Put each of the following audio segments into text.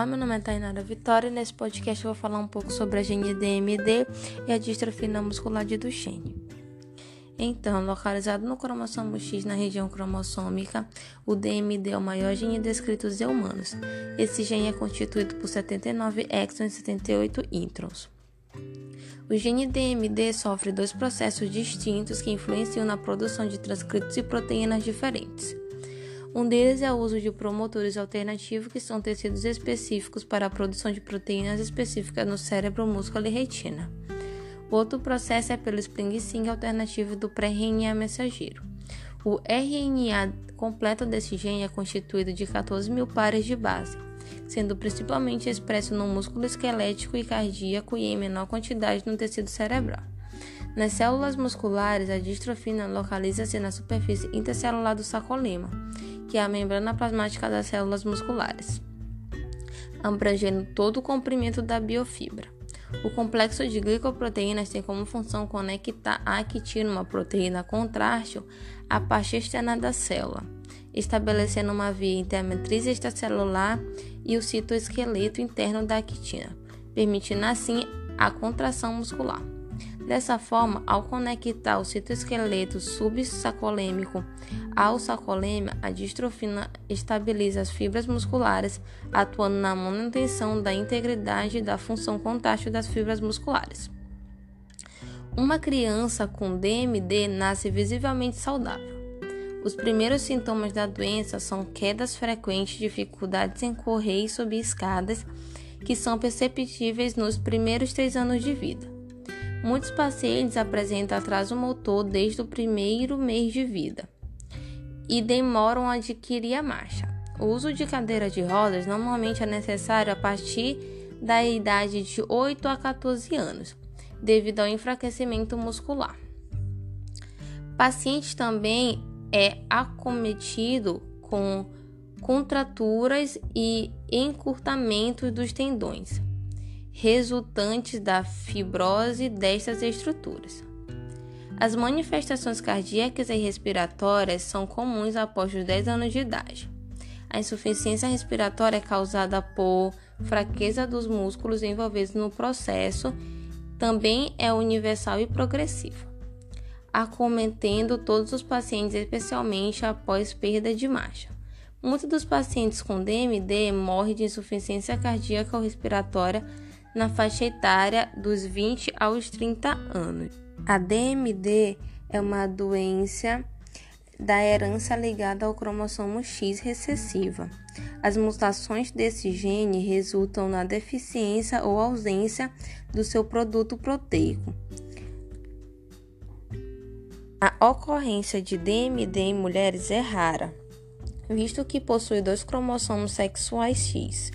Olá, meu nome é Tainara Vitória e nesse podcast eu vou falar um pouco sobre a gene DMD e a distrofia muscular de Duchenne. Então, localizado no cromossomo X na região cromossômica, o DMD é o maior gene descrito em humanos. Esse gene é constituído por 79 exons e 78 introns. O gene DMD sofre dois processos distintos que influenciam na produção de transcritos e proteínas diferentes. Um deles é o uso de promotores alternativos, que são tecidos específicos para a produção de proteínas específicas no cérebro, músculo e retina. O outro processo é pelo splicing alternativo do pré-RNA mensageiro. O RNA completo desse gene é constituído de 14 mil pares de base, sendo principalmente expresso no músculo esquelético e cardíaco e em menor quantidade no tecido cerebral. Nas células musculares, a distrofina localiza-se na superfície intercelular do sarcolema que é a membrana plasmática das células musculares, abrangendo todo o comprimento da biofibra. O complexo de glicoproteínas tem como função conectar a actina, uma proteína contrátil, à parte externa da célula, estabelecendo uma via entre a matriz extracelular e o citoesqueleto interno da actina, permitindo assim a contração muscular. Dessa forma, ao conectar o citoesqueleto subsacolêmico ao sacolêmia, a distrofina estabiliza as fibras musculares, atuando na manutenção da integridade e da função contrátil das fibras musculares. Uma criança com DMD nasce visivelmente saudável. Os primeiros sintomas da doença são quedas frequentes, dificuldades em correr e subir escadas, que são perceptíveis nos primeiros três anos de vida. Muitos pacientes apresentam atraso motor desde o primeiro mês de vida e demoram a adquirir a marcha. O uso de cadeira de rodas normalmente é necessário a partir da idade de 8 a 14 anos, devido ao enfraquecimento muscular. Paciente também é acometido com contraturas e encurtamentos dos tendões resultantes da fibrose destas estruturas. As manifestações cardíacas e respiratórias são comuns após os 10 anos de idade. A insuficiência respiratória é causada por fraqueza dos músculos envolvidos no processo, também é universal e progressiva, acometendo todos os pacientes, especialmente após perda de marcha. Muitos dos pacientes com DMD morrem de insuficiência cardíaca ou respiratória na faixa etária dos 20 aos 30 anos. A DMD é uma doença da herança ligada ao cromossomo X recessiva. As mutações desse gene resultam na deficiência ou ausência do seu produto proteico. A ocorrência de DMD em mulheres é rara, visto que possui dois cromossomos sexuais X.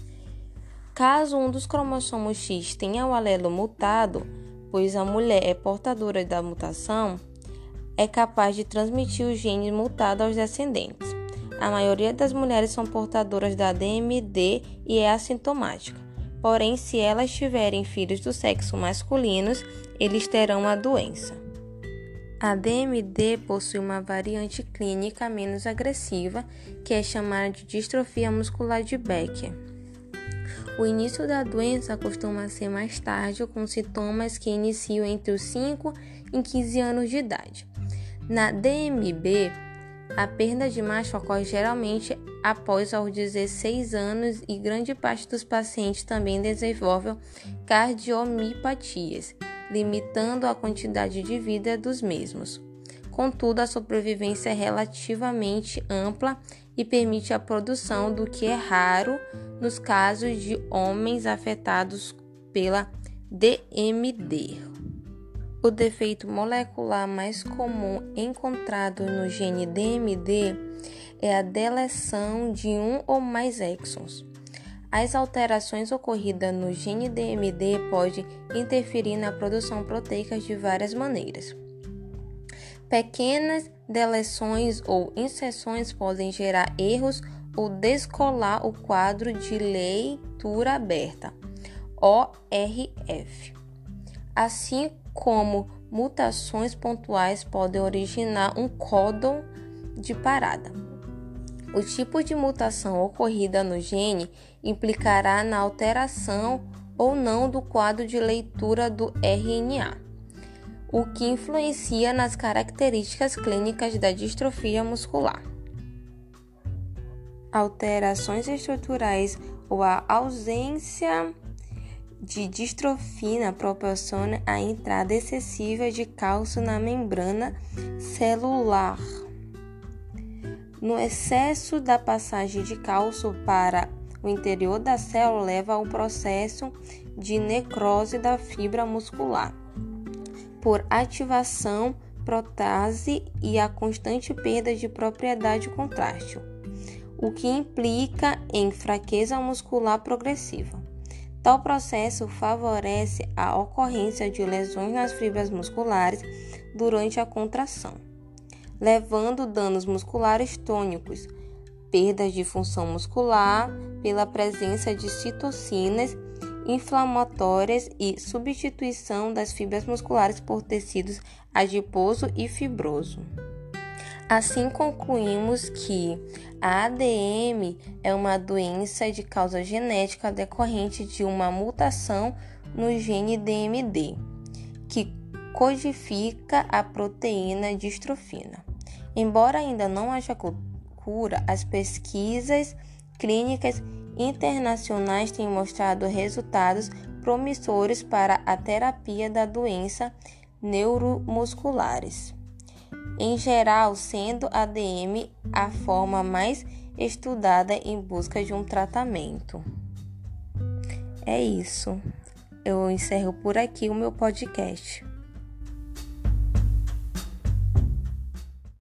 Caso um dos cromossomos X tenha o alelo mutado, pois a mulher é portadora da mutação, é capaz de transmitir o gene mutado aos descendentes. A maioria das mulheres são portadoras da DMD e é assintomática. Porém, se elas tiverem filhos do sexo masculino, eles terão a doença. A DMD possui uma variante clínica menos agressiva, que é chamada de distrofia muscular de Becker. O início da doença costuma ser mais tarde, com sintomas que iniciam entre os 5 e 15 anos de idade. Na DMB, a perda de macho ocorre geralmente após aos 16 anos e grande parte dos pacientes também desenvolvem cardiomiopatias, limitando a quantidade de vida dos mesmos. Contudo, a sobrevivência é relativamente ampla e permite a produção do que é raro nos casos de homens afetados pela DMD. O defeito molecular mais comum encontrado no gene DMD é a deleção de um ou mais exons. As alterações ocorridas no gene DMD podem interferir na produção proteica de várias maneiras. Pequenas deleções ou inserções podem gerar erros ou descolar o quadro de leitura aberta, ORF. Assim como mutações pontuais podem originar um códon de parada. O tipo de mutação ocorrida no gene implicará na alteração ou não do quadro de leitura do RNA, o que influencia nas características clínicas da distrofia muscular. Alterações estruturais ou a ausência de distrofina proporciona a entrada excessiva de cálcio na membrana celular. No excesso da passagem de cálcio para o interior da célula leva ao processo de necrose da fibra muscular por ativação protase e a constante perda de propriedade contrátil, o que implica em fraqueza muscular progressiva. Tal processo favorece a ocorrência de lesões nas fibras musculares durante a contração, levando danos musculares tônicos, perdas de função muscular pela presença de citocinas inflamatórias e substituição das fibras musculares por tecidos adiposo e fibroso. Assim concluímos que a ADM é uma doença de causa genética decorrente de uma mutação no gene DMD, que codifica a proteína distrofina. Embora ainda não haja cura, as pesquisas clínicas internacionais têm mostrado resultados promissores para a terapia da doença neuromusculares. Em geral, sendo a DM a forma mais estudada em busca de um tratamento. É isso. Eu encerro por aqui o meu podcast.